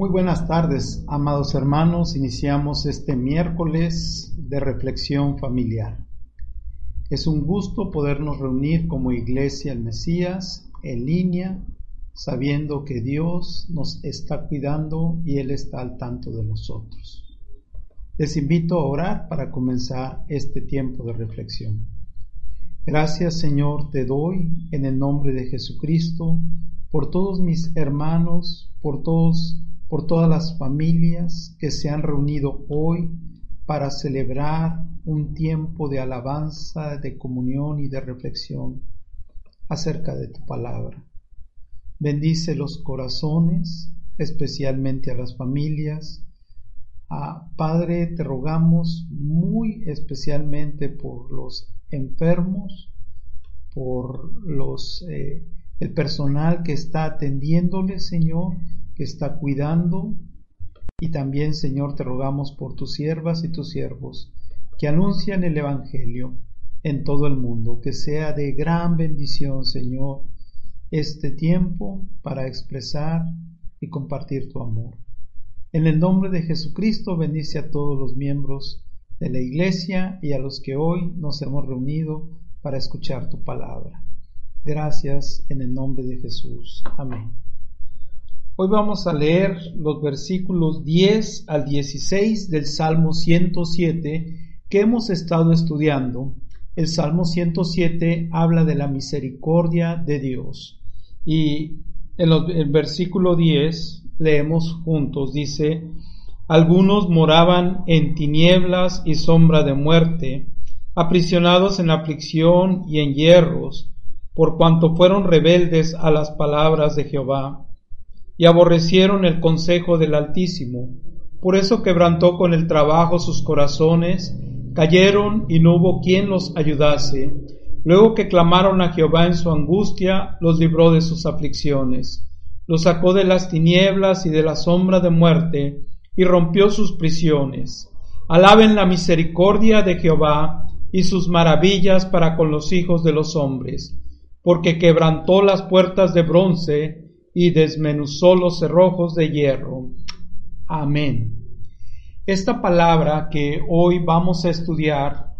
Muy buenas tardes, amados hermanos. Iniciamos este miércoles de reflexión familiar. Es un gusto podernos reunir como iglesia el Mesías en línea, sabiendo que Dios nos está cuidando y Él está al tanto de nosotros. Les invito a orar para comenzar este tiempo de reflexión. Gracias Señor te doy en el nombre de Jesucristo por todos mis hermanos, por todos por todas las familias que se han reunido hoy para celebrar un tiempo de alabanza, de comunión y de reflexión acerca de tu palabra. Bendice los corazones, especialmente a las familias. Padre, te rogamos muy especialmente por los enfermos, por los eh, el personal que está atendiéndole, Señor, que está cuidando. Y también, Señor, te rogamos por tus siervas y tus siervos que anuncian el Evangelio en todo el mundo, que sea de gran bendición, Señor, este tiempo para expresar y compartir tu amor. En el nombre de Jesucristo bendice a todos los miembros de la Iglesia y a los que hoy nos hemos reunido para escuchar tu palabra. Gracias en el nombre de Jesús. Amén. Hoy vamos a leer los versículos 10 al 16 del Salmo 107 que hemos estado estudiando. El Salmo 107 habla de la misericordia de Dios. Y en el versículo 10 leemos juntos, dice, algunos moraban en tinieblas y sombra de muerte, aprisionados en aflicción y en hierros, por cuanto fueron rebeldes a las palabras de Jehová y aborrecieron el consejo del Altísimo. Por eso quebrantó con el trabajo sus corazones, cayeron y no hubo quien los ayudase. Luego que clamaron a Jehová en su angustia, los libró de sus aflicciones. Los sacó de las tinieblas y de la sombra de muerte, y rompió sus prisiones. Alaben la misericordia de Jehová y sus maravillas para con los hijos de los hombres, porque quebrantó las puertas de bronce, y desmenuzó los cerrojos de hierro. Amén. Esta palabra que hoy vamos a estudiar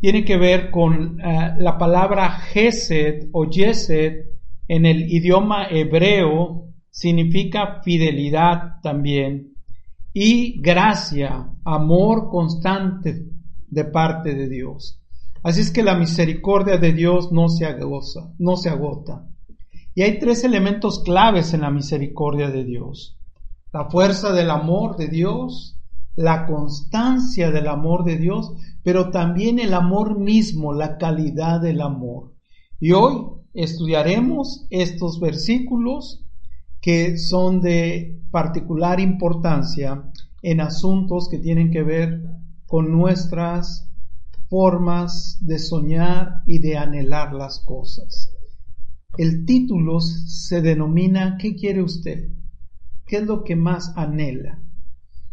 tiene que ver con eh, la palabra Gesed o Yesed en el idioma hebreo significa fidelidad también y gracia, amor constante de parte de Dios. Así es que la misericordia de Dios no se agota, no se agota. Y hay tres elementos claves en la misericordia de Dios. La fuerza del amor de Dios, la constancia del amor de Dios, pero también el amor mismo, la calidad del amor. Y hoy estudiaremos estos versículos que son de particular importancia en asuntos que tienen que ver con nuestras formas de soñar y de anhelar las cosas. El título se denomina ¿Qué quiere usted? ¿Qué es lo que más anhela?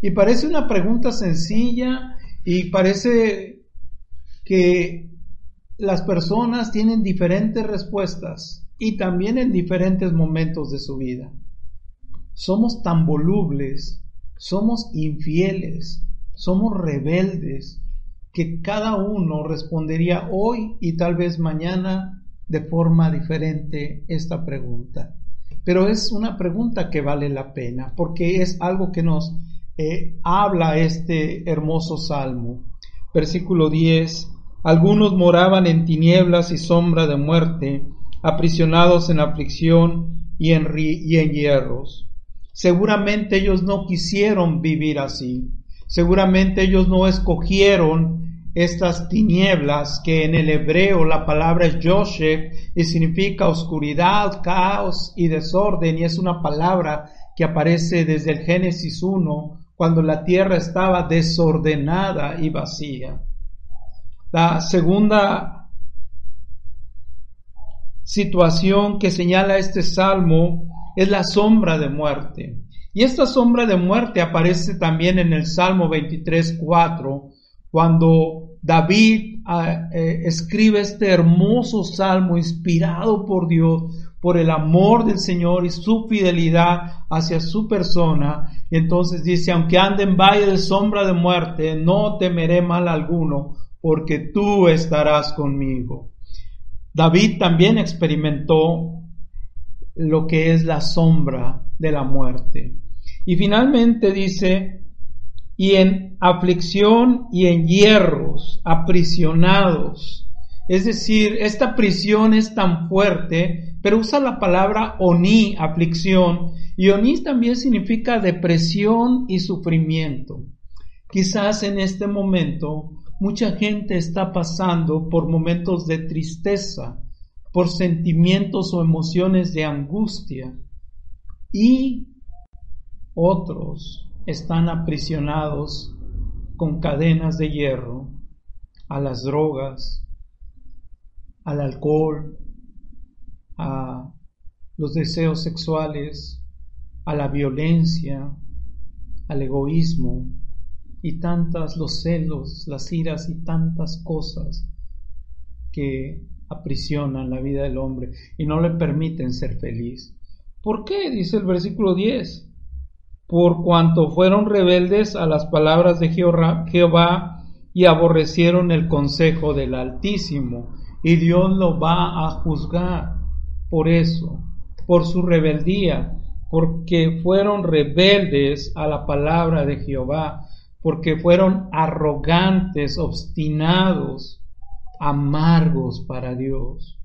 Y parece una pregunta sencilla y parece que las personas tienen diferentes respuestas y también en diferentes momentos de su vida. Somos tan volubles, somos infieles, somos rebeldes, que cada uno respondería hoy y tal vez mañana de forma diferente esta pregunta. Pero es una pregunta que vale la pena porque es algo que nos eh, habla este hermoso salmo. Versículo 10. Algunos moraban en tinieblas y sombra de muerte, aprisionados en aflicción y en, y en hierros. Seguramente ellos no quisieron vivir así. Seguramente ellos no escogieron estas tinieblas, que en el hebreo la palabra es Yosef y significa oscuridad, caos y desorden, y es una palabra que aparece desde el Génesis 1, cuando la tierra estaba desordenada y vacía. La segunda situación que señala este salmo es la sombra de muerte. Y esta sombra de muerte aparece también en el Salmo 23, 4, cuando David ah, eh, escribe este hermoso salmo inspirado por Dios, por el amor del Señor y su fidelidad hacia su persona. entonces dice, aunque ande en valle de sombra de muerte, no temeré mal alguno, porque tú estarás conmigo. David también experimentó lo que es la sombra de la muerte. Y finalmente dice, y en aflicción y en hierros, aprisionados. Es decir, esta prisión es tan fuerte, pero usa la palabra oni, aflicción, y oni también significa depresión y sufrimiento. Quizás en este momento mucha gente está pasando por momentos de tristeza, por sentimientos o emociones de angustia, y otros están aprisionados con cadenas de hierro a las drogas, al alcohol, a los deseos sexuales, a la violencia, al egoísmo y tantas los celos, las iras y tantas cosas que aprisionan la vida del hombre y no le permiten ser feliz. ¿Por qué? Dice el versículo 10 por cuanto fueron rebeldes a las palabras de Jehová y aborrecieron el consejo del Altísimo. Y Dios lo va a juzgar por eso, por su rebeldía, porque fueron rebeldes a la palabra de Jehová, porque fueron arrogantes, obstinados, amargos para Dios.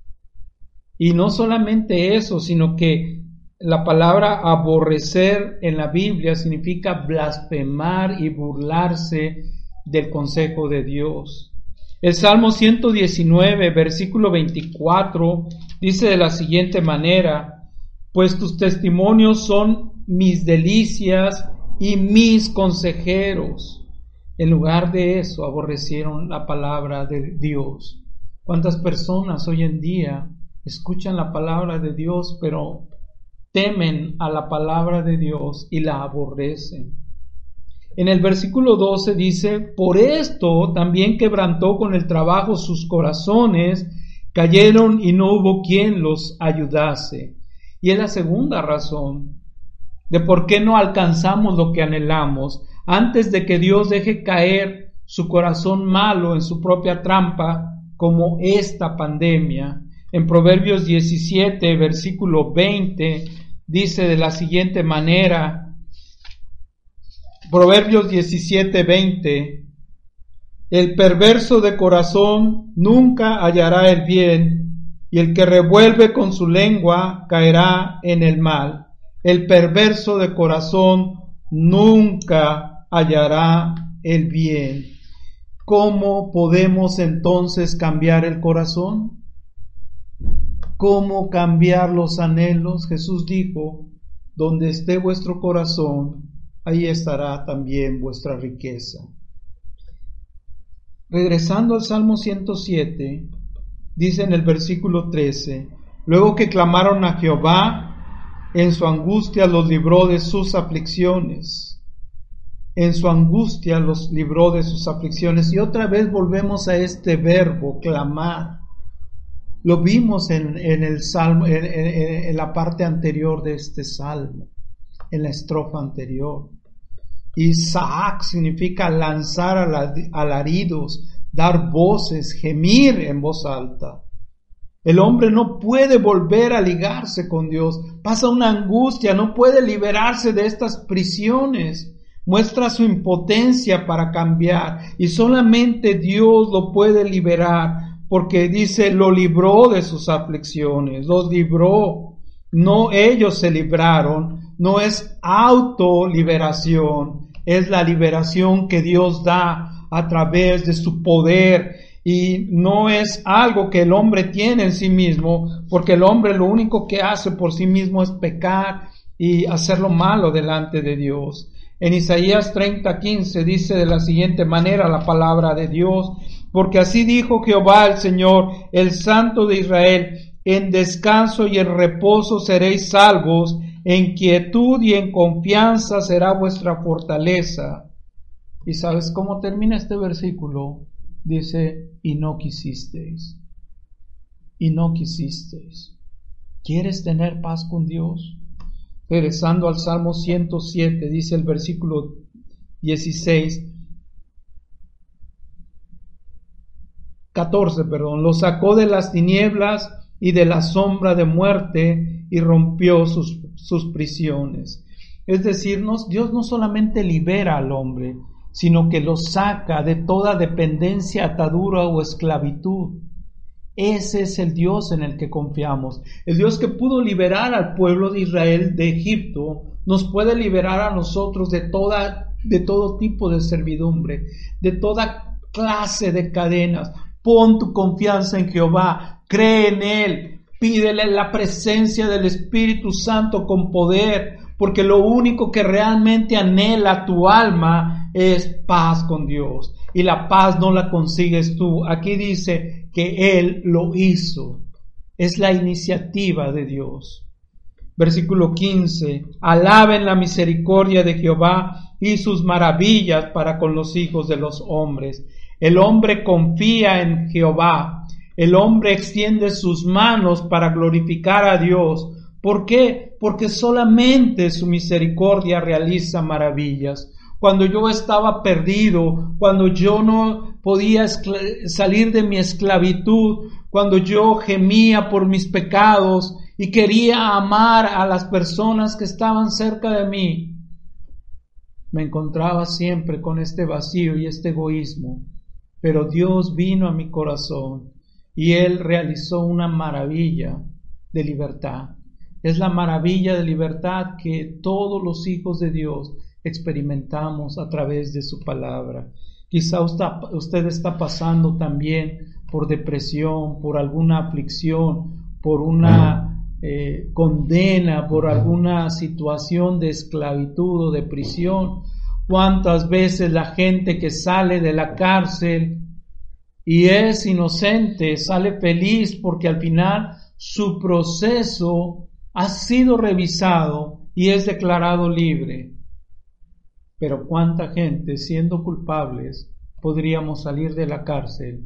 Y no solamente eso, sino que la palabra aborrecer en la Biblia significa blasfemar y burlarse del consejo de Dios. El Salmo 119, versículo 24, dice de la siguiente manera, pues tus testimonios son mis delicias y mis consejeros. En lugar de eso, aborrecieron la palabra de Dios. ¿Cuántas personas hoy en día escuchan la palabra de Dios, pero temen a la palabra de Dios y la aborrecen. En el versículo 12 dice, por esto también quebrantó con el trabajo sus corazones, cayeron y no hubo quien los ayudase. Y es la segunda razón de por qué no alcanzamos lo que anhelamos antes de que Dios deje caer su corazón malo en su propia trampa como esta pandemia. En Proverbios 17, versículo 20, dice de la siguiente manera, Proverbios 17:20, el perverso de corazón nunca hallará el bien, y el que revuelve con su lengua caerá en el mal. El perverso de corazón nunca hallará el bien. ¿Cómo podemos entonces cambiar el corazón? Cómo cambiar los anhelos, Jesús dijo, donde esté vuestro corazón, ahí estará también vuestra riqueza. Regresando al Salmo 107, dice en el versículo 13, luego que clamaron a Jehová, en su angustia los libró de sus aflicciones. En su angustia los libró de sus aflicciones. Y otra vez volvemos a este verbo, clamar. Lo vimos en, el salmo, en, la parte anterior de este salmo, en la estrofa anterior. Isaac significa lanzar alaridos, dar voces, gemir en voz alta. El hombre no puede volver a ligarse con Dios, pasa una angustia, no puede liberarse de estas prisiones, muestra su impotencia para cambiar y solamente Dios lo puede liberar porque dice, lo libró de sus aflicciones, los libró, no ellos se libraron, no es autoliberación, es la liberación que Dios da a través de su poder y no es algo que el hombre tiene en sí mismo, porque el hombre lo único que hace por sí mismo es pecar y hacer lo malo delante de Dios. En Isaías 30:15 dice de la siguiente manera la palabra de Dios, porque así dijo Jehová el Señor, el Santo de Israel, en descanso y en reposo seréis salvos, en quietud y en confianza será vuestra fortaleza. ¿Y sabes cómo termina este versículo? Dice, y no quisisteis. Y no quisisteis. ¿Quieres tener paz con Dios? Regresando al Salmo 107, dice el versículo 16, 14, perdón, lo sacó de las tinieblas y de la sombra de muerte y rompió sus, sus prisiones. Es decir, Dios no solamente libera al hombre, sino que lo saca de toda dependencia, atadura o esclavitud. Ese es el Dios en el que confiamos. El Dios que pudo liberar al pueblo de Israel de Egipto, nos puede liberar a nosotros de toda de todo tipo de servidumbre, de toda clase de cadenas. Pon tu confianza en Jehová, cree en él, pídele la presencia del Espíritu Santo con poder, porque lo único que realmente anhela tu alma es paz con Dios. Y la paz no la consigues tú. Aquí dice que Él lo hizo. Es la iniciativa de Dios. Versículo 15. Alaben la misericordia de Jehová y sus maravillas para con los hijos de los hombres. El hombre confía en Jehová. El hombre extiende sus manos para glorificar a Dios ¿Por qué? Porque solamente su misericordia realiza maravillas. Cuando yo estaba perdido, cuando yo no podía salir de mi esclavitud, cuando yo gemía por mis pecados y quería amar a las personas que estaban cerca de mí, me encontraba siempre con este vacío y este egoísmo. Pero Dios vino a mi corazón y Él realizó una maravilla de libertad. Es la maravilla de libertad que todos los hijos de Dios experimentamos a través de su palabra. Quizá usted está pasando también por depresión, por alguna aflicción, por una eh, condena, por alguna situación de esclavitud o de prisión. ¿Cuántas veces la gente que sale de la cárcel y es inocente sale feliz porque al final su proceso ha sido revisado y es declarado libre. Pero cuánta gente, siendo culpables, podríamos salir de la cárcel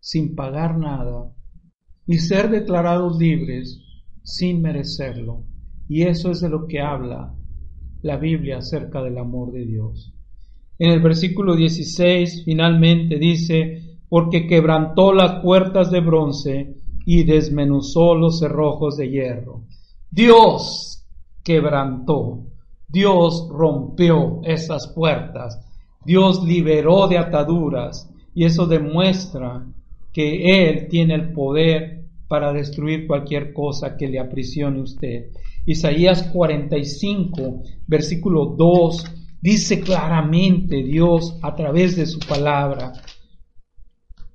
sin pagar nada y ser declarados libres sin merecerlo. Y eso es de lo que habla la Biblia acerca del amor de Dios. En el versículo 16 finalmente dice, porque quebrantó las puertas de bronce y desmenuzó los cerrojos de hierro. Dios quebrantó, Dios rompió esas puertas, Dios liberó de ataduras y eso demuestra que Él tiene el poder para destruir cualquier cosa que le aprisione usted. Isaías 45, versículo 2, dice claramente Dios a través de su palabra.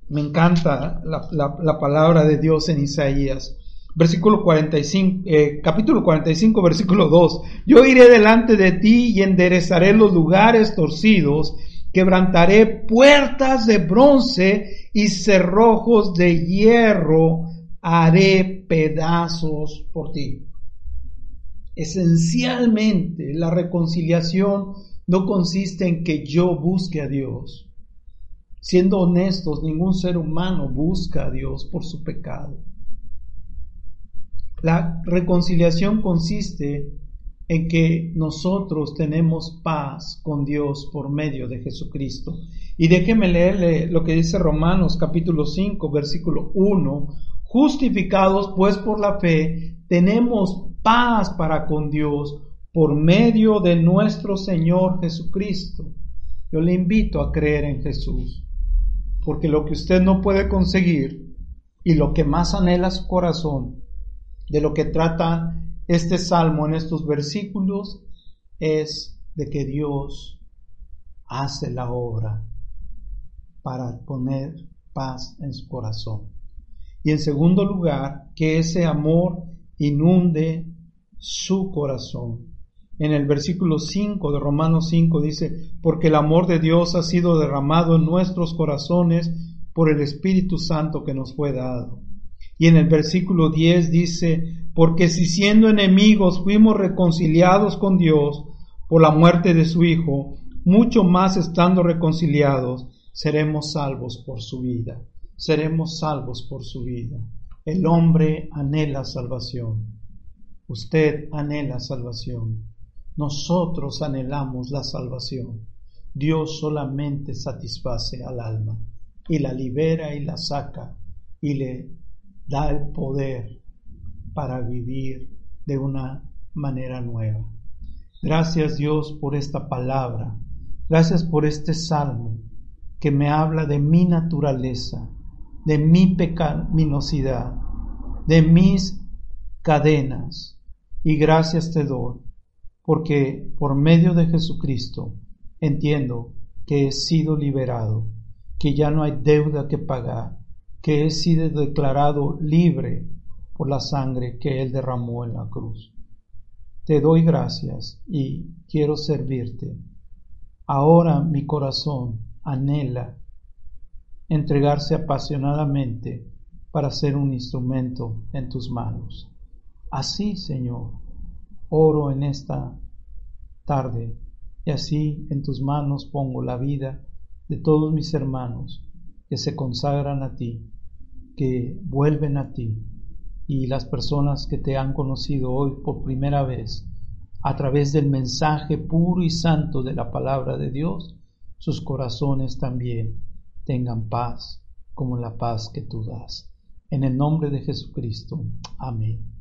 Me encanta la, la palabra de Dios en Isaías versículo 45, eh, capítulo 45, versículo 2. Yo iré delante de ti y enderezaré los lugares torcidos, quebrantaré puertas de bronce y cerrojos de hierro haré pedazos por ti. Esencialmente, la reconciliación no consiste en que yo busque a Dios. Siendo honestos, ningún ser humano busca a Dios por su pecado. La reconciliación consiste en que nosotros tenemos paz con Dios por medio de Jesucristo. Y déjeme leerle lo que dice Romanos capítulo 5, versículo 1. Justificados pues por la fe, tenemos paz para con Dios por medio de nuestro Señor Jesucristo. Yo le invito a creer en Jesús, porque lo que usted no puede conseguir y lo que más anhela su corazón de lo que trata este salmo en estos versículos es de que Dios hace la obra para poner paz en su corazón. Y en segundo lugar, que ese amor inunde su corazón. En el versículo 5 de Romanos 5 dice, porque el amor de Dios ha sido derramado en nuestros corazones por el Espíritu Santo que nos fue dado. Y en el versículo 10 dice, porque si siendo enemigos fuimos reconciliados con Dios por la muerte de su Hijo, mucho más estando reconciliados, seremos salvos por su vida. Seremos salvos por su vida. El hombre anhela salvación. Usted anhela salvación. Nosotros anhelamos la salvación. Dios solamente satisface al alma y la libera y la saca y le da el poder para vivir de una manera nueva. Gracias Dios por esta palabra. Gracias por este salmo que me habla de mi naturaleza, de mi pecaminosidad, de mis cadenas. Y gracias te doy, porque por medio de Jesucristo entiendo que he sido liberado, que ya no hay deuda que pagar, que he sido declarado libre por la sangre que Él derramó en la cruz. Te doy gracias y quiero servirte. Ahora mi corazón anhela entregarse apasionadamente para ser un instrumento en tus manos. Así, Señor, oro en esta tarde y así en tus manos pongo la vida de todos mis hermanos que se consagran a ti, que vuelven a ti y las personas que te han conocido hoy por primera vez a través del mensaje puro y santo de la palabra de Dios, sus corazones también tengan paz como la paz que tú das. En el nombre de Jesucristo. Amén.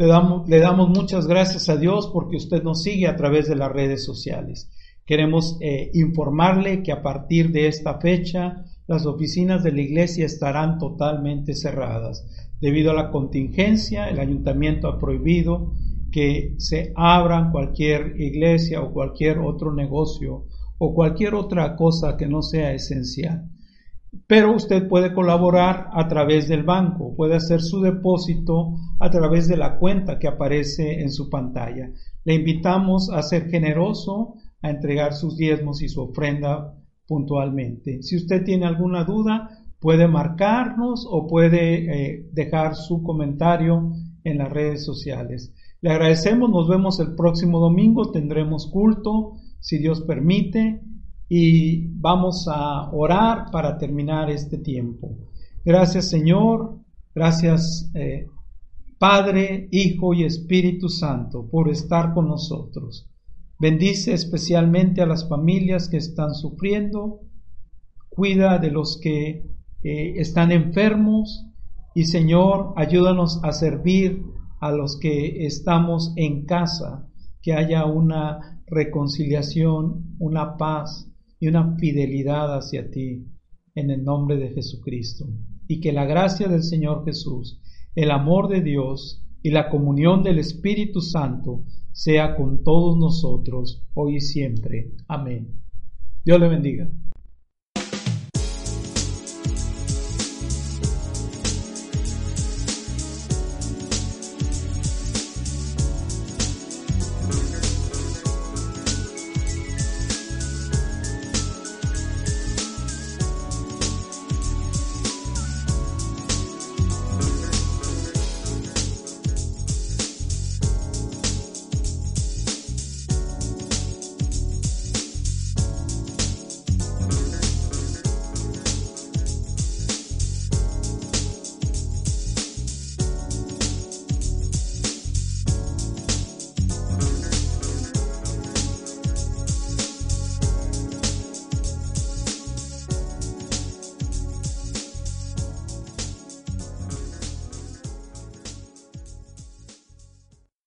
Le damos, le damos muchas gracias a Dios porque usted nos sigue a través de las redes sociales. Queremos eh, informarle que a partir de esta fecha las oficinas de la iglesia estarán totalmente cerradas. Debido a la contingencia, el ayuntamiento ha prohibido que se abran cualquier iglesia o cualquier otro negocio o cualquier otra cosa que no sea esencial. Pero usted puede colaborar a través del banco, puede hacer su depósito a través de la cuenta que aparece en su pantalla. Le invitamos a ser generoso, a entregar sus diezmos y su ofrenda puntualmente. Si usted tiene alguna duda, puede marcarnos o puede eh, dejar su comentario en las redes sociales. Le agradecemos, nos vemos el próximo domingo, tendremos culto, si Dios permite, y vamos a orar para terminar este tiempo. Gracias Señor, gracias eh, Padre, Hijo y Espíritu Santo por estar con nosotros. Bendice especialmente a las familias que están sufriendo. Cuida de los que eh, están enfermos. Y Señor, ayúdanos a servir a los que estamos en casa. Que haya una reconciliación, una paz y una fidelidad hacia ti. En el nombre de Jesucristo. Y que la gracia del Señor Jesús, el amor de Dios y la comunión del Espíritu Santo sea con todos nosotros, hoy y siempre. Amén. Dios le bendiga.